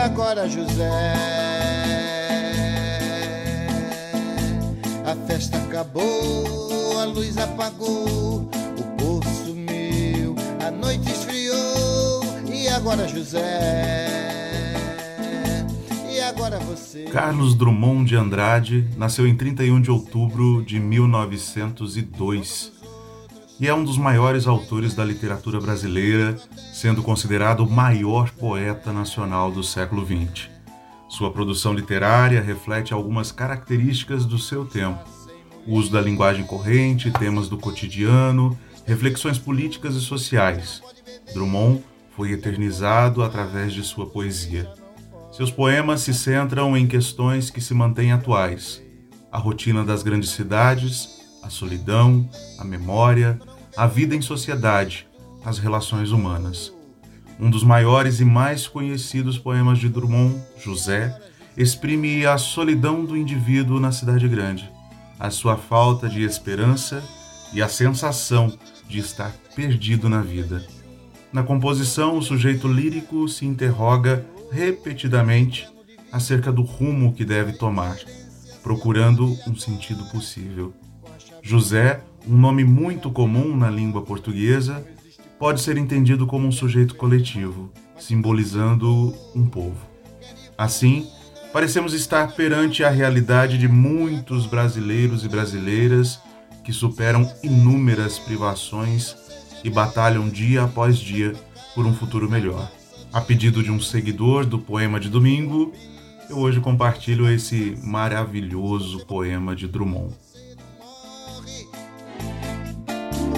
agora, José? A festa acabou, a luz apagou, o povo sumiu, a noite esfriou. E agora, José? E agora você? Carlos Drummond de Andrade nasceu em 31 de outubro de 1902 e é um dos maiores autores da literatura brasileira, sendo considerado o maior poeta nacional do século XX. Sua produção literária reflete algumas características do seu tempo: o uso da linguagem corrente, temas do cotidiano, reflexões políticas e sociais. Drummond foi eternizado através de sua poesia. Seus poemas se centram em questões que se mantêm atuais: a rotina das grandes cidades, a solidão, a memória, a vida em sociedade, as relações humanas. Um dos maiores e mais conhecidos poemas de Drummond, José, exprime a solidão do indivíduo na cidade grande, a sua falta de esperança e a sensação de estar perdido na vida. Na composição, o sujeito lírico se interroga repetidamente acerca do rumo que deve tomar, procurando um sentido possível. José um nome muito comum na língua portuguesa, pode ser entendido como um sujeito coletivo, simbolizando um povo. Assim, parecemos estar perante a realidade de muitos brasileiros e brasileiras que superam inúmeras privações e batalham dia após dia por um futuro melhor. A pedido de um seguidor do poema de domingo, eu hoje compartilho esse maravilhoso poema de Drummond.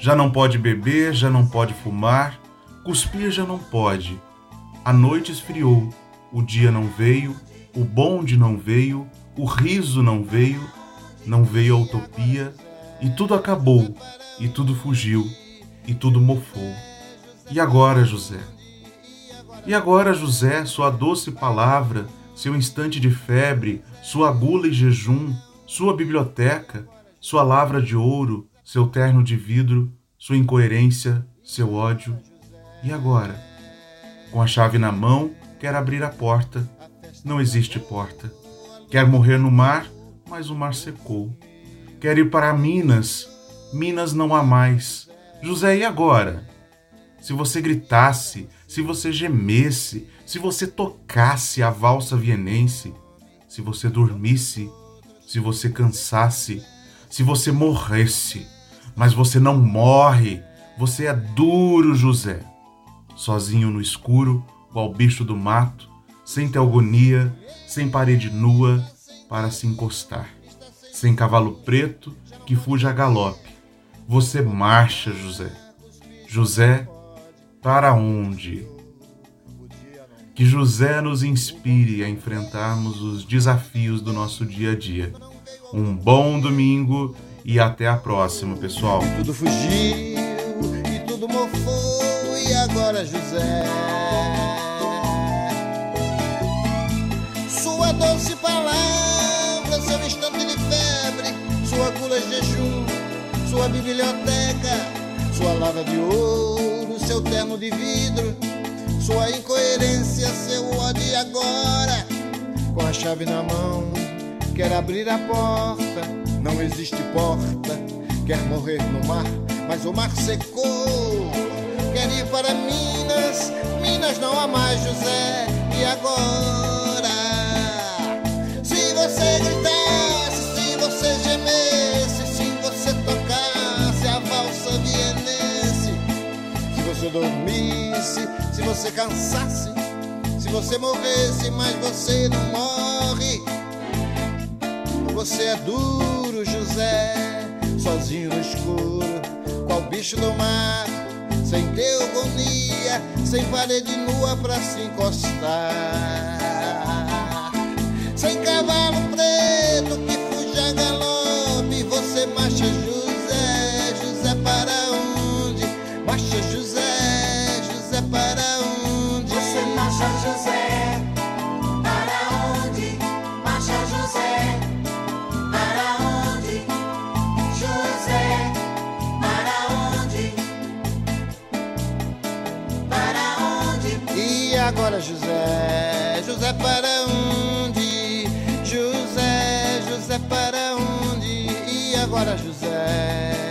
já não pode beber, já não pode fumar, cuspir já não pode. A noite esfriou, o dia não veio, o bonde não veio, o riso não veio, não veio a utopia, e tudo acabou, e tudo fugiu, e tudo mofou. E agora, José? E agora, José, sua doce palavra, seu instante de febre, sua gula e jejum, sua biblioteca, sua lavra de ouro, seu terno de vidro, sua incoerência, seu ódio. E agora? Com a chave na mão, quer abrir a porta. Não existe porta. Quer morrer no mar, mas o mar secou. Quer ir para Minas, Minas não há mais. José, e agora? Se você gritasse, se você gemesse, se você tocasse a valsa vienense, se você dormisse, se você cansasse, se você morresse, mas você não morre. Você é duro, José. Sozinho no escuro, qual bicho do mato, sem teogonia, sem parede nua para se encostar, sem cavalo preto que fuja a galope. Você marcha, José. José, para onde? Que José nos inspire a enfrentarmos os desafios do nosso dia a dia. Um bom domingo e até a próxima, pessoal. Tudo fugiu e tudo mofou, e agora, José? Sua doce palavra, seu instante de febre, sua gula de jejum, sua biblioteca, sua lava de ouro, seu terno de vidro, sua incoerência, seu ódio agora, com a chave na mão, quer abrir a porta não existe porta. Quer morrer no mar, mas o mar secou. Quer ir para Minas, Minas não há mais José. E agora? Se você gritasse, se você gemesse, se você tocasse a valsa vienense, se você dormisse, se você cansasse, se você morresse, mas você não morre. Você é duro, José, sozinho no escuro, qual bicho do mar, sem teogonia, sem parede nua pra se encostar. Sem cavalo preto que fuja galera Agora José, José para onde? José, José para onde? E agora José?